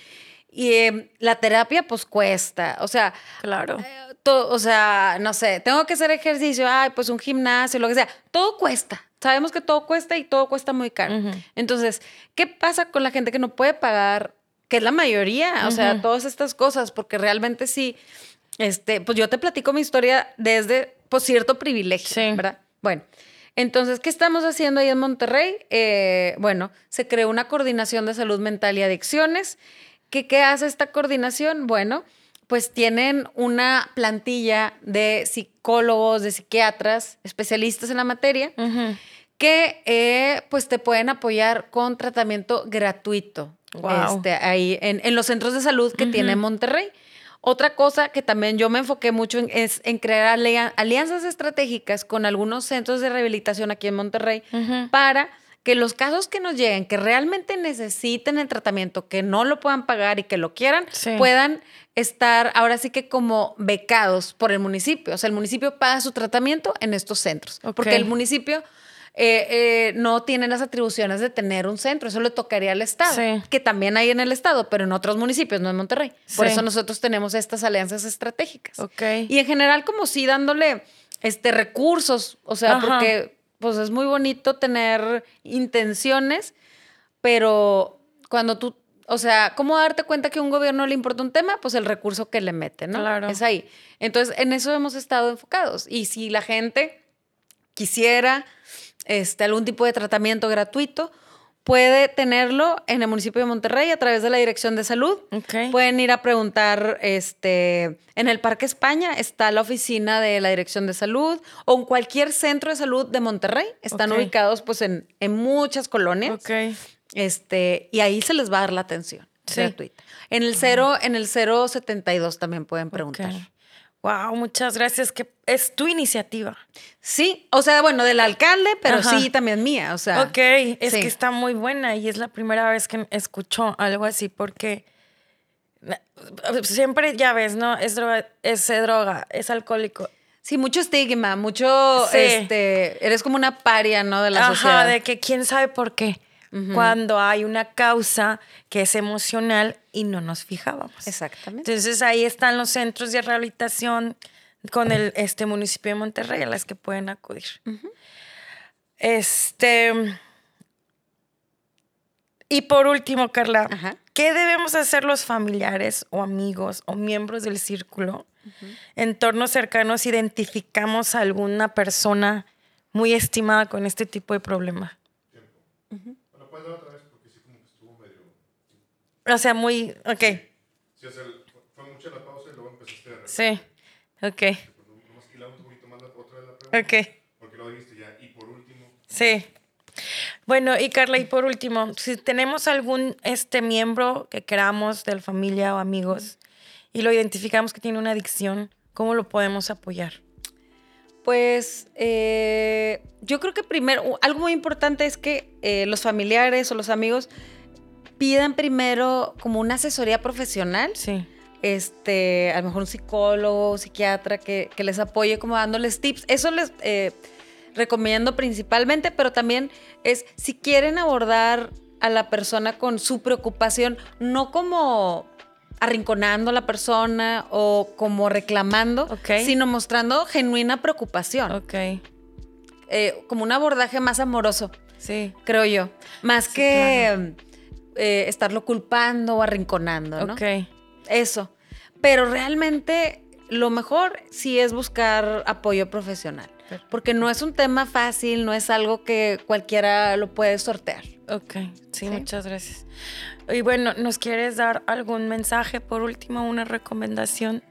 Speaker 3: Y em, la terapia, pues cuesta. O sea,
Speaker 2: claro.
Speaker 3: Eh, o sea, no sé, tengo que hacer ejercicio, ay, pues un gimnasio, lo que sea. Todo cuesta. Sabemos que todo cuesta y todo cuesta muy caro. Entonces, ¿qué pasa con la gente que no puede pagar? Que es la mayoría, o sea, todas estas cosas, porque realmente sí, este, pues yo te platico mi historia desde, pues, cierto privilegio, ¿verdad? Bueno, entonces, ¿qué estamos haciendo ahí en Monterrey? Eh, bueno, se creó una coordinación de salud mental y adicciones. ¿Qué, ¿Qué hace esta coordinación? Bueno, pues tienen una plantilla de psicólogos, de psiquiatras, especialistas en la materia, que eh, pues te pueden apoyar con tratamiento gratuito este, ahí en, los centros de salud que tiene Monterrey. Otra cosa que también yo me enfoqué mucho en, es en crear alianzas estratégicas con algunos centros de rehabilitación aquí en Monterrey para que los casos que nos lleguen, que realmente necesiten el tratamiento, que no lo puedan pagar y que lo quieran, puedan estar ahora sí que como becados por el municipio. O sea, el municipio paga su tratamiento en estos centros. Porque el municipio eh, eh, no tiene las atribuciones de tener un centro. Eso le tocaría al Estado, que también hay en el Estado, pero en otros municipios, no en Monterrey. Por eso nosotros tenemos estas alianzas estratégicas. Y en general, como sí dándole este, recursos, o sea, porque pues es muy bonito tener intenciones, pero cuando tú, o sea, ¿cómo darte cuenta que a un gobierno le importa un tema? Pues el recurso que le mete, ¿no? Claro. Es ahí. Entonces, en eso hemos estado enfocados. Y si la gente quisiera este, algún tipo de tratamiento gratuito, puede tenerlo en el municipio de Monterrey a través de la Dirección de Salud. Pueden ir a preguntar este, en el Parque España, está la oficina de la Dirección de Salud o en cualquier centro de salud de Monterrey. Están ubicados pues en, muchas colonias. Este, y ahí se les va a dar la atención gratuita. En el 0, en el 072 también pueden preguntar.
Speaker 2: Wow, muchas gracias. Que es tu iniciativa.
Speaker 3: Sí, o sea, bueno, del alcalde, pero sí también mía. O sea.
Speaker 2: Ok, es que está muy buena y es la primera vez que escucho algo así porque siempre ya ves, ¿no? Es droga, es droga, es alcohólico.
Speaker 3: Sí, mucho estigma, mucho, este, eres como una paria, ¿no? De la Ajá,
Speaker 2: de que quién sabe por qué cuando hay una causa que es emocional y no nos fijábamos.
Speaker 3: Exactamente.
Speaker 2: Entonces ahí están los centros de rehabilitación con el este municipio de Monterrey a las que pueden acudir. Este y por último, Carla, ¿qué debemos hacer los familiares o amigos o miembros del círculo? Entornos cercanos identificamos a alguna persona muy estimada con este tipo de problema. O sea, muy. Ok.
Speaker 4: Sí, o sea, fue mucha la pausa y luego empezaste a.
Speaker 2: Sí, ok.
Speaker 4: un poquito más la otra de la pregunta.
Speaker 2: Ok.
Speaker 4: Porque lo dijiste ya. Y por último.
Speaker 2: Sí. Bueno, y Carla, y por último, si tenemos algún este miembro que queramos de la familia o amigos y lo identificamos que tiene una adicción, ¿cómo lo podemos apoyar?
Speaker 3: Pues eh, yo creo que primero, algo muy importante es que eh, los familiares o los amigos pidan primero como una asesoría profesional.
Speaker 2: Sí.
Speaker 3: Este, a lo mejor un psicólogo, psiquiatra que, les apoye como dándoles tips. Eso les eh, recomiendo principalmente, pero también es si quieren abordar a la persona con su preocupación, no como arrinconando a la persona o como reclamando, sino mostrando genuina preocupación.
Speaker 2: Ok.
Speaker 3: Eh, como un abordaje más amoroso.
Speaker 2: Sí.
Speaker 3: Creo yo. Más que eh, estarlo culpando o arrinconando, ¿no?
Speaker 2: Ok.
Speaker 3: Eso. Pero realmente lo mejor sí es buscar apoyo profesional. Porque no es un tema fácil, no es algo que cualquiera lo puede sortear.
Speaker 2: Ok, sí, muchas gracias. Y bueno, ¿nos quieres dar algún mensaje por último, una recomendación?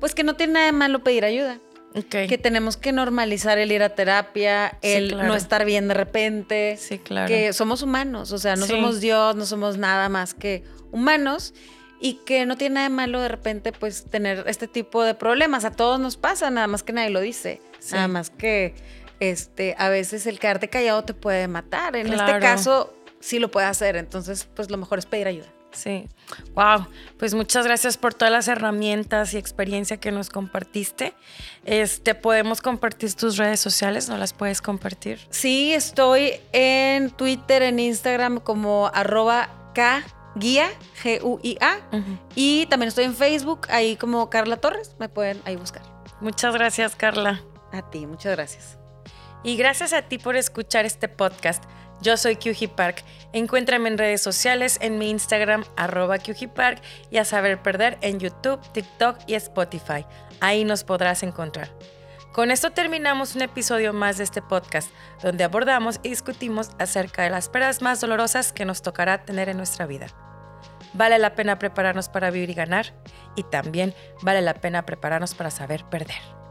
Speaker 3: Pues que no tiene nada de malo pedir ayuda. Que tenemos que normalizar el ir a terapia, el no estar bien de repente.
Speaker 2: Sí, claro.
Speaker 3: Que somos humanos, o sea, no somos Dios, no somos nada más que humanos y que no tiene nada de malo de repente pues tener este tipo de problemas. A todos nos pasa, nada más que nadie lo dice. Nada más que este, a veces el quedarte callado te puede matar. En este caso sí lo puede hacer, entonces pues lo mejor es pedir ayuda.
Speaker 2: Sí. Wow. Pues muchas gracias por todas las herramientas y experiencia que nos compartiste. Este, podemos compartir tus redes sociales, ¿no las puedes compartir?
Speaker 3: Sí, estoy en Twitter, en Instagram como arroba K guía, G-U-I-A. Y también estoy en Facebook, ahí como Carla Torres, me pueden ahí buscar.
Speaker 2: Muchas gracias, Carla.
Speaker 3: A ti, muchas gracias.
Speaker 2: Y gracias a ti por escuchar este podcast. Yo soy QG Park. Encuéntrame en redes sociales, en mi Instagram, arroba QG Park, y a saber perder en YouTube, TikTok y Spotify. Ahí nos podrás encontrar. Con esto terminamos un episodio más de este podcast, donde abordamos y discutimos acerca de las pérdidas más dolorosas que nos tocará tener en nuestra vida. Vale la pena prepararnos para vivir y ganar, y también vale la pena prepararnos para saber perder.